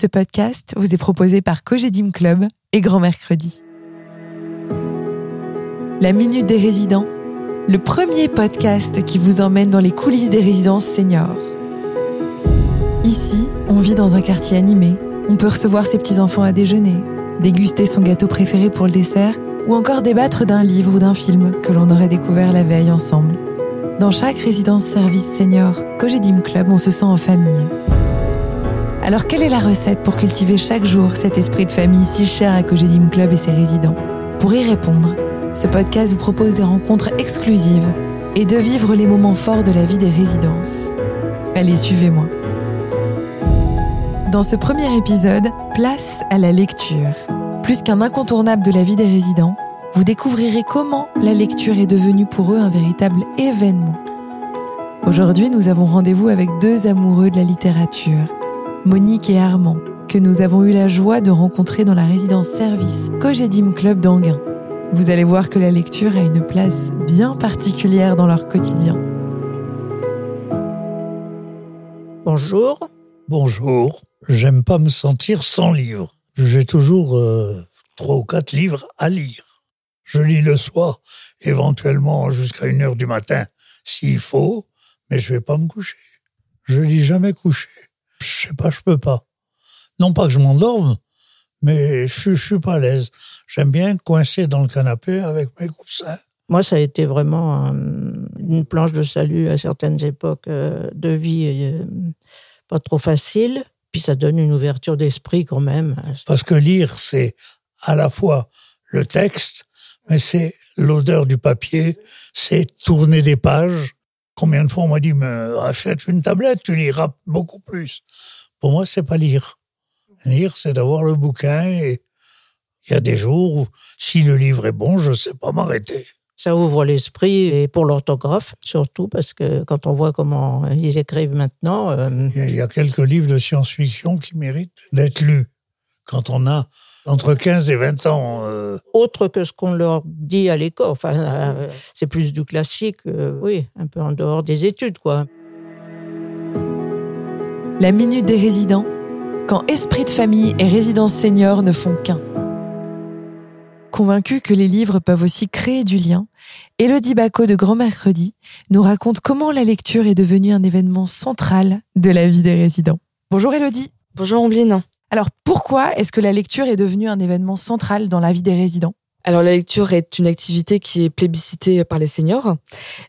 Ce podcast vous est proposé par Cogedim Club et Grand Mercredi. La Minute des Résidents, le premier podcast qui vous emmène dans les coulisses des résidences seniors. Ici, on vit dans un quartier animé. On peut recevoir ses petits-enfants à déjeuner, déguster son gâteau préféré pour le dessert ou encore débattre d'un livre ou d'un film que l'on aurait découvert la veille ensemble. Dans chaque résidence service senior, Cogedim Club, on se sent en famille. Alors quelle est la recette pour cultiver chaque jour cet esprit de famille si cher à Cogedim Club et ses résidents? Pour y répondre, ce podcast vous propose des rencontres exclusives et de vivre les moments forts de la vie des résidences. Allez, suivez-moi. Dans ce premier épisode, place à la lecture. Plus qu'un incontournable de la vie des résidents, vous découvrirez comment la lecture est devenue pour eux un véritable événement. Aujourd'hui, nous avons rendez-vous avec deux amoureux de la littérature Monique et Armand, que nous avons eu la joie de rencontrer dans la résidence service Cogedim Club d'Anguin. Vous allez voir que la lecture a une place bien particulière dans leur quotidien. Bonjour. Bonjour. J'aime pas me sentir sans livre. J'ai toujours euh, trois ou quatre livres à lire. Je lis le soir, éventuellement jusqu'à une heure du matin, s'il faut, mais je vais pas me coucher. Je lis jamais couché. Je sais pas, je peux pas. Non pas que je m'endorme, mais je, je suis pas à l'aise. J'aime bien coincer dans le canapé avec mes coussins. Moi, ça a été vraiment une planche de salut à certaines époques euh, de vie euh, pas trop facile. Puis ça donne une ouverture d'esprit quand même. Parce que lire, c'est à la fois le texte, mais c'est l'odeur du papier, c'est tourner des pages, Combien de fois on m'a dit, mais achète une tablette, tu liras beaucoup plus. Pour moi, c'est pas lire. Lire, c'est d'avoir le bouquin et il y a des jours où, si le livre est bon, je sais pas m'arrêter. Ça ouvre l'esprit et pour l'orthographe, surtout parce que quand on voit comment ils écrivent maintenant. Euh, il y a quelques livres de science-fiction qui méritent d'être lus quand on a entre 15 et 20 ans. Euh, Autre que ce qu'on leur dit à l'école. Enfin, euh, c'est plus du classique, euh, oui, un peu en dehors des études, quoi. La minute des résidents, quand esprit de famille et résidence senior ne font qu'un. Convaincu que les livres peuvent aussi créer du lien, Elodie Bacot de Grand Mercredi nous raconte comment la lecture est devenue un événement central de la vie des résidents. Bonjour Elodie. Bonjour Ombline. Alors pourquoi est-ce que la lecture est devenue un événement central dans la vie des résidents? Alors la lecture est une activité qui est plébiscitée par les seniors.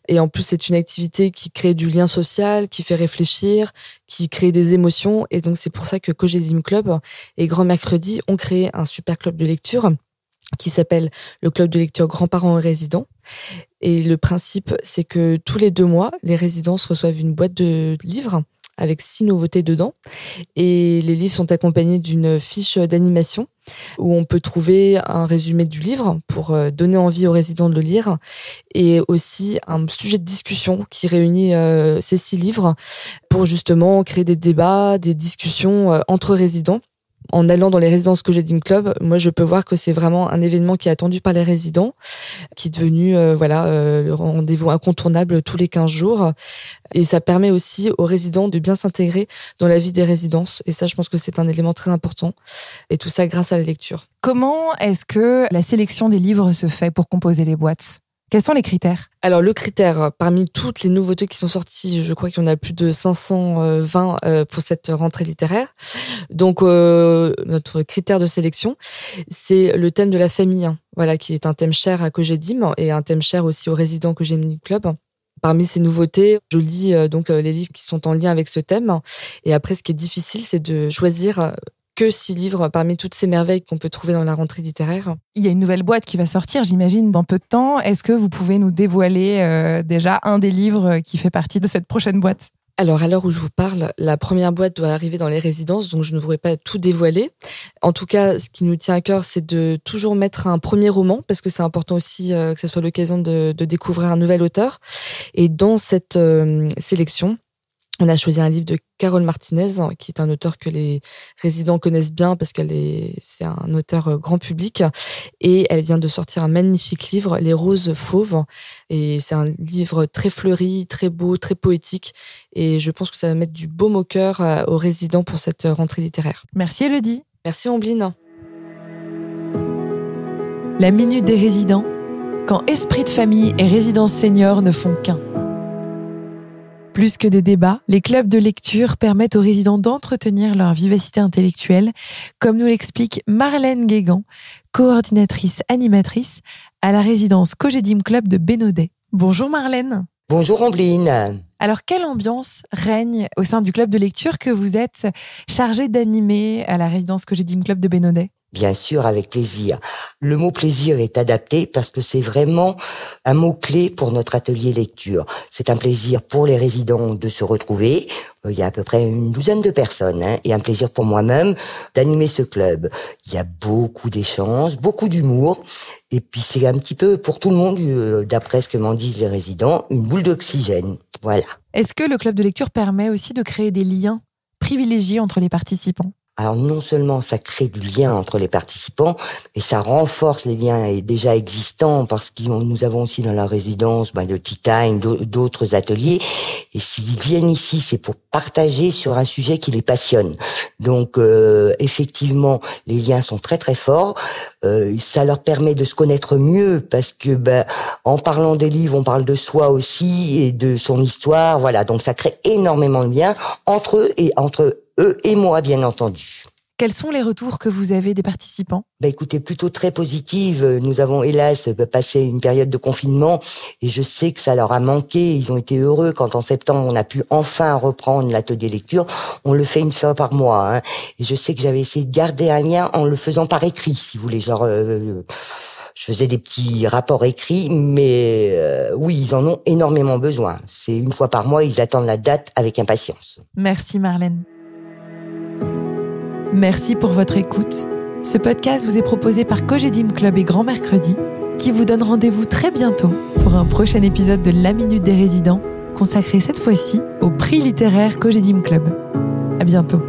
Et en plus c'est une activité qui crée du lien social, qui fait réfléchir, qui crée des émotions. Et donc c'est pour ça que Cogedim Club et Grand Mercredi ont créé un super club de lecture qui s'appelle le club de lecture grands-parents et résidents. Et le principe, c'est que tous les deux mois, les résidents reçoivent une boîte de livres avec six nouveautés dedans. Et les livres sont accompagnés d'une fiche d'animation où on peut trouver un résumé du livre pour euh, donner envie aux résidents de le lire et aussi un sujet de discussion qui réunit euh, ces six livres pour justement créer des débats, des discussions euh, entre résidents en allant dans les résidences que j'ai Club, moi je peux voir que c'est vraiment un événement qui est attendu par les résidents, qui est devenu euh, voilà euh, le rendez-vous incontournable tous les 15 jours. Et ça permet aussi aux résidents de bien s'intégrer dans la vie des résidences. Et ça, je pense que c'est un élément très important. Et tout ça grâce à la lecture. Comment est-ce que la sélection des livres se fait pour composer les boîtes? Quels sont les critères? Alors le critère, parmi toutes les nouveautés qui sont sorties, je crois qu'il y en a plus de 520 euh, pour cette rentrée littéraire. Donc euh, notre critère de sélection, c'est le thème de la famille, hein. voilà, qui est un thème cher à Cogedim et un thème cher aussi aux résidents Cogedim Club. Parmi ces nouveautés, je lis euh, donc les livres qui sont en lien avec ce thème. Et après, ce qui est difficile, c'est de choisir que six livres parmi toutes ces merveilles qu'on peut trouver dans la rentrée littéraire. Il y a une nouvelle boîte qui va sortir, j'imagine, dans peu de temps. Est-ce que vous pouvez nous dévoiler euh, déjà un des livres qui fait partie de cette prochaine boîte? Alors, à l'heure où je vous parle, la première boîte doit arriver dans les résidences, donc je ne voudrais pas tout dévoiler. En tout cas, ce qui nous tient à cœur, c'est de toujours mettre un premier roman, parce que c'est important aussi euh, que ce soit l'occasion de, découvrir un nouvel auteur. Et dans cette euh, sélection, On a choisi un livre de Carole Martinez, qui est un auteur que les résidents connaissent bien parce qu'elle est, c'est un auteur euh, grand public. Et elle vient de sortir un magnifique livre, Les Roses Fauves. Et c'est un livre très fleuri, très beau, très poétique. Et je pense que ça va mettre du baume au cœur euh, aux résidents pour cette rentrée littéraire. Merci Elodie. Merci Ambline. La minute des résidents, quand esprit de famille et résidence senior ne font qu'un. Plus que des débats, les clubs de lecture permettent aux résidents d'entretenir leur vivacité intellectuelle, comme nous l'explique Marlène Guégan, coordinatrice animatrice à la résidence Cogedim Club de Bénodet. Bonjour Marlène. Bonjour Ambline. Alors, quelle ambiance règne au sein du club de lecture que vous êtes chargée d'animer à la résidence Cogedim Club de Bénodet Bien sûr, avec plaisir. Le mot plaisir est adapté parce que c'est vraiment un mot-clé pour notre atelier lecture. C'est un plaisir pour les résidents de se retrouver. Euh, il y a à peu près une douzaine de personnes hein, et un plaisir pour moi-même d'animer ce club. Il y a beaucoup d'échanges, beaucoup d'humour et puis c'est un petit peu pour tout le monde, euh, d'après ce que m'en disent les résidents, une boule d'oxygène. Voilà. Est-ce que le club de lecture permet aussi de créer des liens privilégiés entre les participants? Alors non seulement ça crée du lien entre les participants, et ça renforce les liens déjà existants parce que nous avons aussi dans la résidence bah, de Tea d'autres ateliers. Et s'ils viennent ici, c'est pour partager sur un sujet qui les passionne. Donc euh, effectivement, les liens sont très très forts. Euh, ça leur permet de se connaître mieux parce que ben, en parlant des livres, on parle de soi aussi et de son histoire. Voilà, donc ça crée énormément de liens entre eux et entre eux et moi, bien entendu. Quels sont les retours que vous avez des participants? Bah écoutez, plutôt très positive. Nous avons hélas passé une période de confinement et je sais que ça leur a manqué. Ils ont été heureux quand en septembre on a pu enfin reprendre l'atelier lecture. On le fait une fois par mois. Hein. Et je sais que j'avais essayé de garder un lien en le faisant par écrit, si vous voulez. Genre, euh, je faisais des petits rapports écrits, mais euh, oui, ils en ont énormément besoin. C'est une fois par mois, ils attendent la date avec impatience. Merci Marlène. Merci pour votre écoute. Ce podcast vous est proposé par Cogedim Club et Grand Mercredi, qui vous donne rendez-vous très bientôt pour un prochain épisode de La Minute des Résidents, consacré cette fois-ci au prix littéraire Cogedim Club. À bientôt.